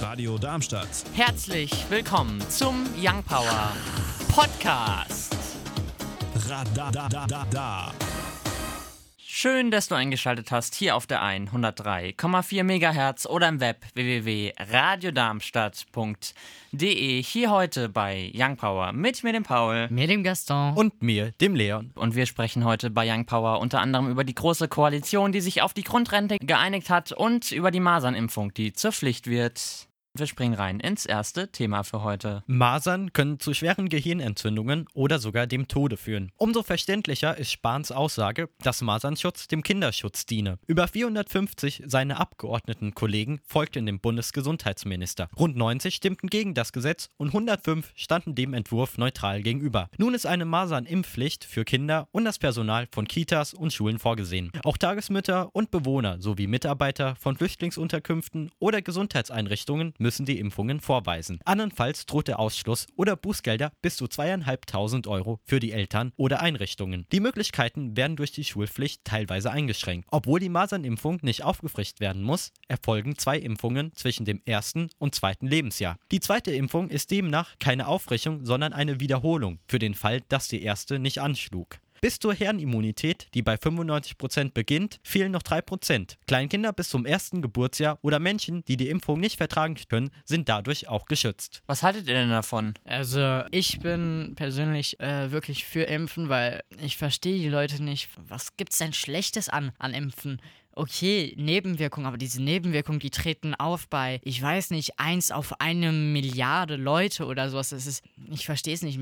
Radio Darmstadt. Herzlich willkommen zum Young Power Podcast. Radadadada. Schön, dass du eingeschaltet hast hier auf der 103,4 MHz oder im Web www.radiodarmstadt.de. Hier heute bei Young Power mit mir, dem Paul. Mir, dem Gaston. Und mir, dem Leon. Und wir sprechen heute bei Young Power unter anderem über die große Koalition, die sich auf die Grundrente geeinigt hat und über die Masernimpfung, die zur Pflicht wird. Wir springen rein ins erste Thema für heute. Masern können zu schweren Gehirnentzündungen oder sogar dem Tode führen. Umso verständlicher ist Spahns Aussage, dass Masernschutz dem Kinderschutz diene. Über 450 seiner Abgeordnetenkollegen folgten dem Bundesgesundheitsminister. Rund 90 stimmten gegen das Gesetz und 105 standen dem Entwurf neutral gegenüber. Nun ist eine Masernimpfpflicht für Kinder und das Personal von Kitas und Schulen vorgesehen. Auch Tagesmütter und Bewohner sowie Mitarbeiter von Flüchtlingsunterkünften oder Gesundheitseinrichtungen müssen die Impfungen vorweisen. Andernfalls droht der Ausschluss oder Bußgelder bis zu zweieinhalbtausend Euro für die Eltern oder Einrichtungen. Die Möglichkeiten werden durch die Schulpflicht teilweise eingeschränkt. Obwohl die Masernimpfung nicht aufgefrischt werden muss, erfolgen zwei Impfungen zwischen dem ersten und zweiten Lebensjahr. Die zweite Impfung ist demnach keine Auffrischung, sondern eine Wiederholung für den Fall, dass die erste nicht anschlug. Bis zur Herrenimmunität, die bei 95% beginnt, fehlen noch 3%. Kleinkinder bis zum ersten Geburtsjahr oder Menschen, die die Impfung nicht vertragen können, sind dadurch auch geschützt. Was haltet ihr denn davon? Also, ich bin persönlich äh, wirklich für Impfen, weil ich verstehe die Leute nicht. Was gibt's denn Schlechtes an, an Impfen? Okay, Nebenwirkungen, aber diese Nebenwirkungen, die treten auf bei, ich weiß nicht, eins auf eine Milliarde Leute oder sowas. Das ist, ich verstehe es nicht.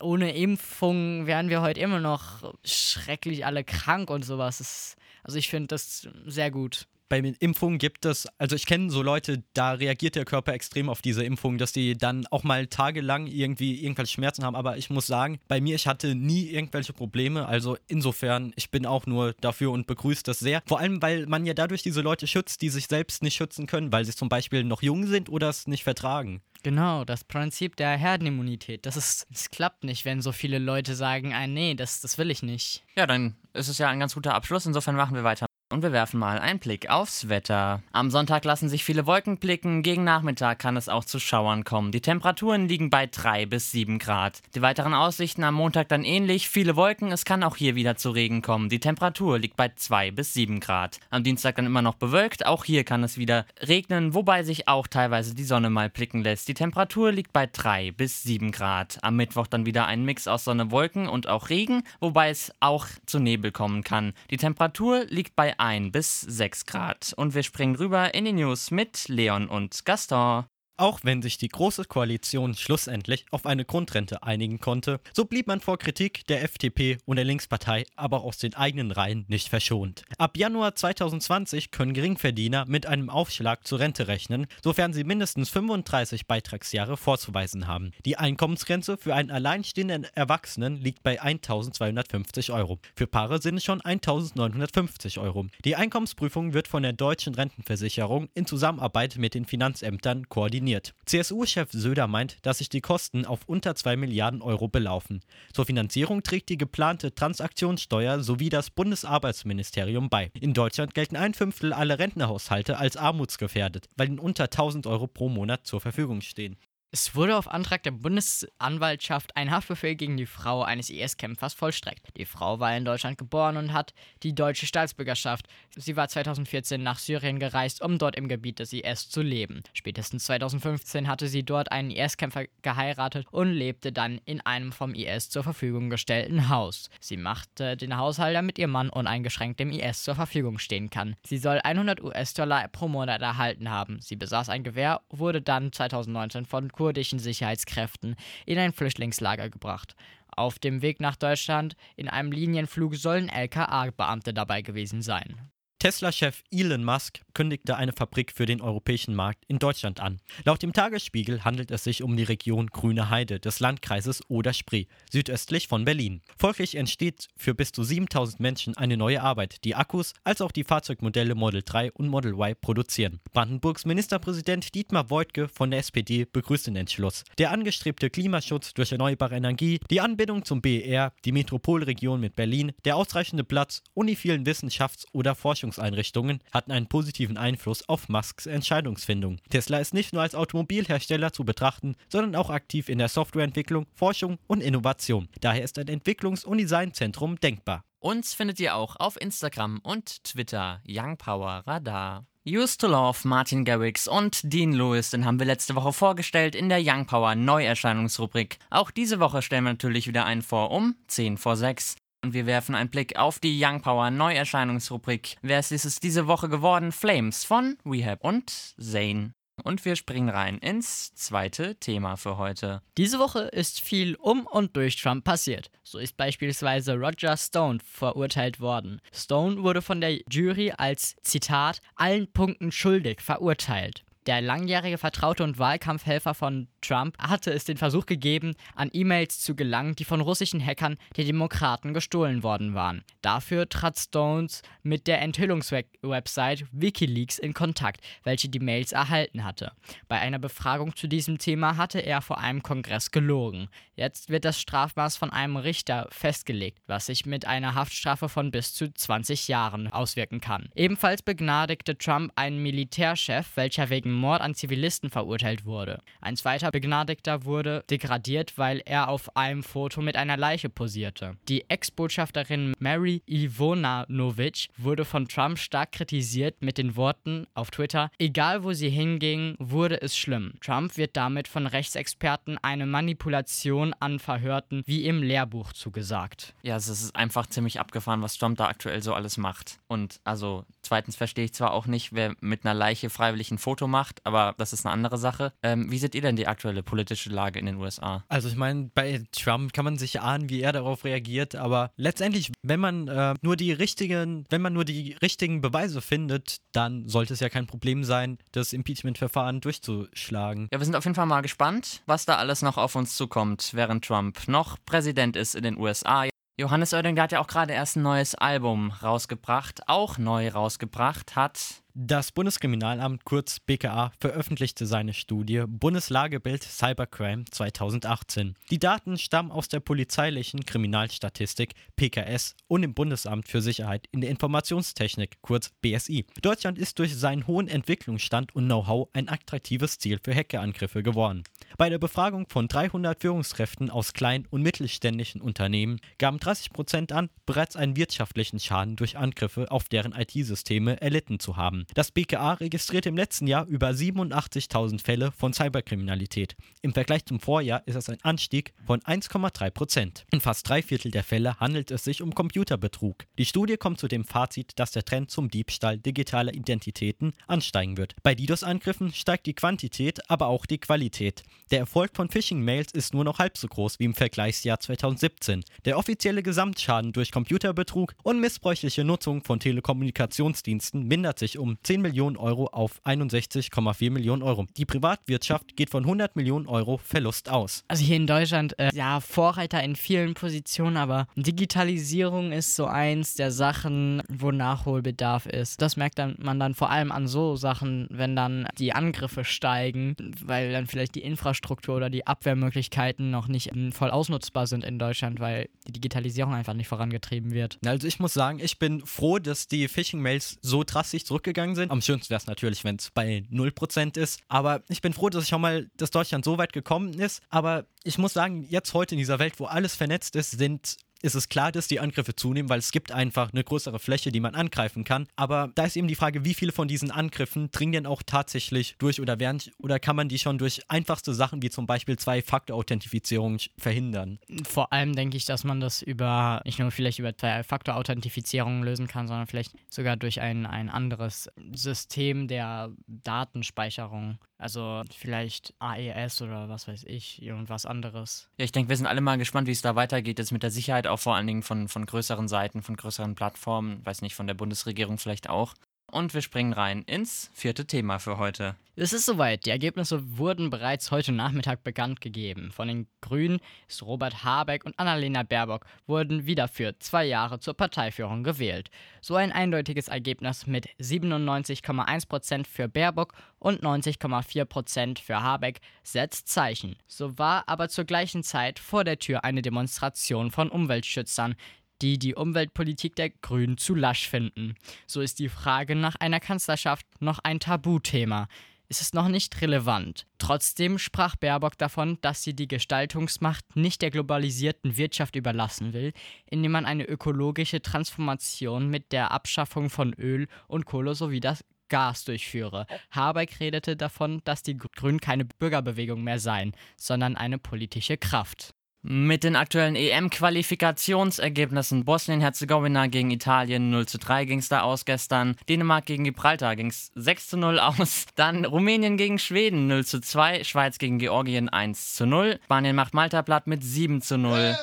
Ohne Impfung wären wir heute immer noch schrecklich alle krank und sowas. Das, also ich finde das sehr gut bei den Impfungen gibt es, also ich kenne so Leute, da reagiert der Körper extrem auf diese Impfung, dass die dann auch mal tagelang irgendwie irgendwelche Schmerzen haben. Aber ich muss sagen, bei mir, ich hatte nie irgendwelche Probleme. Also insofern, ich bin auch nur dafür und begrüße das sehr. Vor allem, weil man ja dadurch diese Leute schützt, die sich selbst nicht schützen können, weil sie zum Beispiel noch jung sind oder es nicht vertragen. Genau, das Prinzip der Herdenimmunität. Das ist, es klappt nicht, wenn so viele Leute sagen, ah, nee, das, das will ich nicht. Ja, dann ist es ja ein ganz guter Abschluss. Insofern machen wir weiter. Und wir werfen mal einen Blick aufs Wetter. Am Sonntag lassen sich viele Wolken blicken, gegen Nachmittag kann es auch zu Schauern kommen. Die Temperaturen liegen bei 3 bis 7 Grad. Die weiteren Aussichten am Montag dann ähnlich, viele Wolken, es kann auch hier wieder zu Regen kommen. Die Temperatur liegt bei 2 bis 7 Grad. Am Dienstag dann immer noch bewölkt, auch hier kann es wieder regnen, wobei sich auch teilweise die Sonne mal blicken lässt. Die Temperatur liegt bei 3 bis 7 Grad. Am Mittwoch dann wieder ein Mix aus Sonne, Wolken und auch Regen, wobei es auch zu Nebel kommen kann. Die Temperatur liegt bei 1 bis 6 Grad. Und wir springen rüber in die News mit Leon und Gaston. Auch wenn sich die Große Koalition schlussendlich auf eine Grundrente einigen konnte, so blieb man vor Kritik der FDP und der Linkspartei aber aus den eigenen Reihen nicht verschont. Ab Januar 2020 können Geringverdiener mit einem Aufschlag zur Rente rechnen, sofern sie mindestens 35 Beitragsjahre vorzuweisen haben. Die Einkommensgrenze für einen alleinstehenden Erwachsenen liegt bei 1250 Euro. Für Paare sind es schon 1950 Euro. Die Einkommensprüfung wird von der deutschen Rentenversicherung in Zusammenarbeit mit den Finanzämtern koordiniert koordiniert. CSU-Chef Söder meint, dass sich die Kosten auf unter 2 Milliarden Euro belaufen. Zur Finanzierung trägt die geplante Transaktionssteuer sowie das Bundesarbeitsministerium bei. In Deutschland gelten ein Fünftel aller Rentnerhaushalte als armutsgefährdet, weil ihnen unter 1000 Euro pro Monat zur Verfügung stehen. Es wurde auf Antrag der Bundesanwaltschaft ein Haftbefehl gegen die Frau eines IS-Kämpfers vollstreckt. Die Frau war in Deutschland geboren und hat die deutsche Staatsbürgerschaft. Sie war 2014 nach Syrien gereist, um dort im Gebiet des IS zu leben. Spätestens 2015 hatte sie dort einen IS-Kämpfer geheiratet und lebte dann in einem vom IS zur Verfügung gestellten Haus. Sie machte den Haushalt, damit ihr Mann uneingeschränkt dem IS zur Verfügung stehen kann. Sie soll 100 US-Dollar pro Monat erhalten haben. Sie besaß ein Gewehr, wurde dann 2019 von Kur kurdischen Sicherheitskräften in ein Flüchtlingslager gebracht. Auf dem Weg nach Deutschland in einem Linienflug sollen LKA-Beamte dabei gewesen sein. Tesla-Chef Elon Musk kündigte eine Fabrik für den europäischen Markt in Deutschland an. Laut dem Tagesspiegel handelt es sich um die Region Grüne Heide des Landkreises Oder-Spree, südöstlich von Berlin. Folglich entsteht für bis zu 7000 Menschen eine neue Arbeit, die Akkus als auch die Fahrzeugmodelle Model 3 und Model Y produzieren. Brandenburgs Ministerpräsident Dietmar Woidke von der SPD begrüßt den Entschluss. Der angestrebte Klimaschutz durch erneuerbare Energie, die Anbindung zum BER, die Metropolregion mit Berlin, der ausreichende Platz und die vielen Wissenschafts- oder Forschungs Forschungseinrichtungen hatten einen positiven Einfluss auf Musks Entscheidungsfindung. Tesla ist nicht nur als Automobilhersteller zu betrachten, sondern auch aktiv in der Softwareentwicklung, Forschung und Innovation. Daher ist ein Entwicklungs- und Designzentrum denkbar. Uns findet ihr auch auf Instagram und Twitter Young Power Radar. Used to Love, Martin Garrix und Dean Lewis, den haben wir letzte Woche vorgestellt in der Young Power Neuerscheinungsrubrik. Auch diese Woche stellen wir natürlich wieder einen vor um 10 vor 6. Und wir werfen einen Blick auf die Young Power Neuerscheinungsrubrik. Wer ist es diese Woche geworden? Flames von Rehab und Zane. Und wir springen rein ins zweite Thema für heute. Diese Woche ist viel um und durch Trump passiert. So ist beispielsweise Roger Stone verurteilt worden. Stone wurde von der Jury als Zitat allen Punkten schuldig verurteilt. Der langjährige Vertraute und Wahlkampfhelfer von Trump hatte es den Versuch gegeben, an E-Mails zu gelangen, die von russischen Hackern der Demokraten gestohlen worden waren. Dafür trat Stones mit der Enthüllungswebsite Wikileaks in Kontakt, welche die Mails erhalten hatte. Bei einer Befragung zu diesem Thema hatte er vor einem Kongress gelogen. Jetzt wird das Strafmaß von einem Richter festgelegt, was sich mit einer Haftstrafe von bis zu 20 Jahren auswirken kann. Ebenfalls begnadigte Trump einen Militärchef, welcher wegen Mord an Zivilisten verurteilt wurde. Ein zweiter Begnadigter wurde degradiert, weil er auf einem Foto mit einer Leiche posierte. Die Ex-Botschafterin Mary Ivonanovic wurde von Trump stark kritisiert mit den Worten auf Twitter, egal wo sie hinging, wurde es schlimm. Trump wird damit von Rechtsexperten eine Manipulation an Verhörten wie im Lehrbuch zugesagt. Ja, es ist einfach ziemlich abgefahren, was Trump da aktuell so alles macht. Und also, zweitens verstehe ich zwar auch nicht, wer mit einer Leiche freiwillig ein Foto macht, aber das ist eine andere Sache. Ähm, wie seht ihr denn die aktuelle politische Lage in den USA? Also ich meine, bei Trump kann man sich ahnen, wie er darauf reagiert, aber letztendlich, wenn man äh, nur die richtigen, wenn man nur die richtigen Beweise findet, dann sollte es ja kein Problem sein, das Impeachment-Verfahren durchzuschlagen. Ja, wir sind auf jeden Fall mal gespannt, was da alles noch auf uns zukommt, während Trump noch Präsident ist in den USA. Johannes Oerding hat ja auch gerade erst ein neues Album rausgebracht, auch neu rausgebracht hat das Bundeskriminalamt kurz BKA veröffentlichte seine Studie Bundeslagebild Cybercrime 2018. Die Daten stammen aus der polizeilichen Kriminalstatistik PKS und dem Bundesamt für Sicherheit in der Informationstechnik kurz BSI. Deutschland ist durch seinen hohen Entwicklungsstand und Know-how ein attraktives Ziel für Hackerangriffe geworden. Bei der Befragung von 300 Führungskräften aus kleinen und mittelständischen Unternehmen gaben 30 Prozent an, bereits einen wirtschaftlichen Schaden durch Angriffe auf deren IT-Systeme erlitten zu haben. Das BKA registrierte im letzten Jahr über 87.000 Fälle von Cyberkriminalität. Im Vergleich zum Vorjahr ist das ein Anstieg von 1,3 Prozent. In fast drei Viertel der Fälle handelt es sich um Computerbetrug. Die Studie kommt zu dem Fazit, dass der Trend zum Diebstahl digitaler Identitäten ansteigen wird. Bei DDoS-Angriffen steigt die Quantität, aber auch die Qualität. Der Erfolg von Phishing-Mails ist nur noch halb so groß wie im Vergleichsjahr 2017. Der offizielle Gesamtschaden durch Computerbetrug und missbräuchliche Nutzung von Telekommunikationsdiensten mindert sich um 10 Millionen Euro auf 61,4 Millionen Euro. Die Privatwirtschaft geht von 100 Millionen Euro Verlust aus. Also hier in Deutschland, äh, ja, Vorreiter in vielen Positionen, aber Digitalisierung ist so eins der Sachen, wo Nachholbedarf ist. Das merkt dann, man dann vor allem an so Sachen, wenn dann die Angriffe steigen, weil dann vielleicht die Infrastruktur oder die Abwehrmöglichkeiten noch nicht ähm, voll ausnutzbar sind in Deutschland, weil die Digitalisierung einfach nicht vorangetrieben wird. Also ich muss sagen, ich bin froh, dass die Phishing-Mails so drastisch zurückgegangen gegangen sind. Am schönsten wäre es natürlich, wenn es bei 0% ist. Aber ich bin froh, dass ich schon mal, dass Deutschland so weit gekommen ist. Aber ich muss sagen, jetzt heute in dieser Welt, wo alles vernetzt ist, sind ist es klar, dass die Angriffe zunehmen, weil es gibt einfach eine größere Fläche, die man angreifen kann. Aber da ist eben die Frage, wie viele von diesen Angriffen dringen denn auch tatsächlich durch oder werden oder kann man die schon durch einfachste Sachen wie zum Beispiel Zwei-Faktor-Authentifizierung verhindern? Vor allem denke ich, dass man das über nicht nur vielleicht über Zwei-Faktor-Authentifizierung lösen kann, sondern vielleicht sogar durch ein, ein anderes System der Datenspeicherung. Also vielleicht AES oder was weiß ich, irgendwas anderes. Ja, ich denke, wir sind alle mal gespannt, wie es da weitergeht. Jetzt mit der Sicherheit auch vor allen Dingen von, von größeren Seiten, von größeren Plattformen, weiß nicht, von der Bundesregierung vielleicht auch. Und wir springen rein ins vierte Thema für heute. Es ist soweit. Die Ergebnisse wurden bereits heute Nachmittag bekannt gegeben. Von den Grünen ist Robert Habeck und Annalena Baerbock wurden wieder für zwei Jahre zur Parteiführung gewählt. So ein eindeutiges Ergebnis mit 97,1% für Baerbock und 90,4% für Habeck setzt Zeichen. So war aber zur gleichen Zeit vor der Tür eine Demonstration von Umweltschützern, die die Umweltpolitik der Grünen zu lasch finden. So ist die Frage nach einer Kanzlerschaft noch ein Tabuthema. Es ist noch nicht relevant. Trotzdem sprach Baerbock davon, dass sie die Gestaltungsmacht nicht der globalisierten Wirtschaft überlassen will, indem man eine ökologische Transformation mit der Abschaffung von Öl und Kohle sowie das Gas durchführe. Habeck redete davon, dass die Grünen keine Bürgerbewegung mehr seien, sondern eine politische Kraft. Mit den aktuellen EM-Qualifikationsergebnissen Bosnien-Herzegowina gegen Italien 0 zu 3 ging es da aus gestern. Dänemark gegen Gibraltar ging es 6 zu 0 aus. Dann Rumänien gegen Schweden 0 zu 2. Schweiz gegen Georgien 1 zu 0. Spanien macht Malta platt mit 7 zu 0.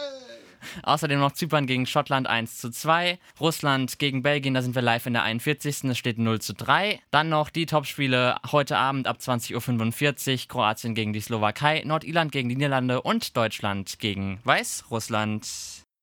Außerdem noch Zypern gegen Schottland 1 zu 2. Russland gegen Belgien, da sind wir live in der 41. Es steht 0 zu 3. Dann noch die Topspiele heute Abend ab 20.45 Uhr. Kroatien gegen die Slowakei, Nordirland gegen die Niederlande und Deutschland gegen Weißrussland.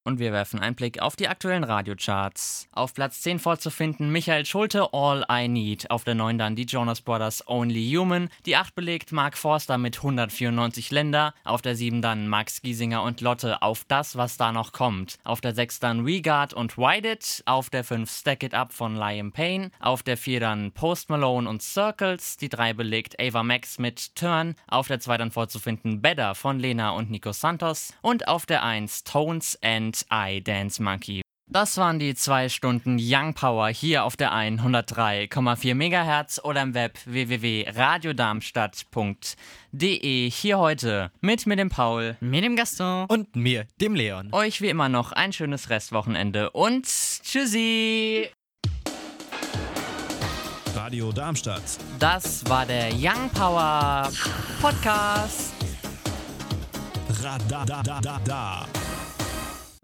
Und wir werfen einen Blick auf die aktuellen Radiocharts. Auf Platz 10 vorzufinden Michael Schulte, All I Need. Auf der 9 dann die Jonas Brothers Only Human. Die 8 belegt Mark Forster mit 194 Länder. Auf der 7 dann Max Giesinger und Lotte auf das, was da noch kommt. Auf der 6 dann WeGuard und Ride It. Auf der 5 Stack It Up von Liam Payne. Auf der 4 dann Post Malone und Circles. Die 3 belegt Ava Max mit Turn. Auf der 2 dann vorzufinden Better von Lena und Nico Santos. Und auf der 1 Tones and I Dance Monkey. Das waren die zwei Stunden Young Power hier auf der 103,4 MHz oder im Web www.radiodarmstadt.de. Hier heute mit mir dem Paul, Mit dem Gaston. Und mir, dem Leon. euch wie immer noch ein schönes Restwochenende und tschüssi! Radio Darmstadt. Das war der Young Power Podcast. Radadadada.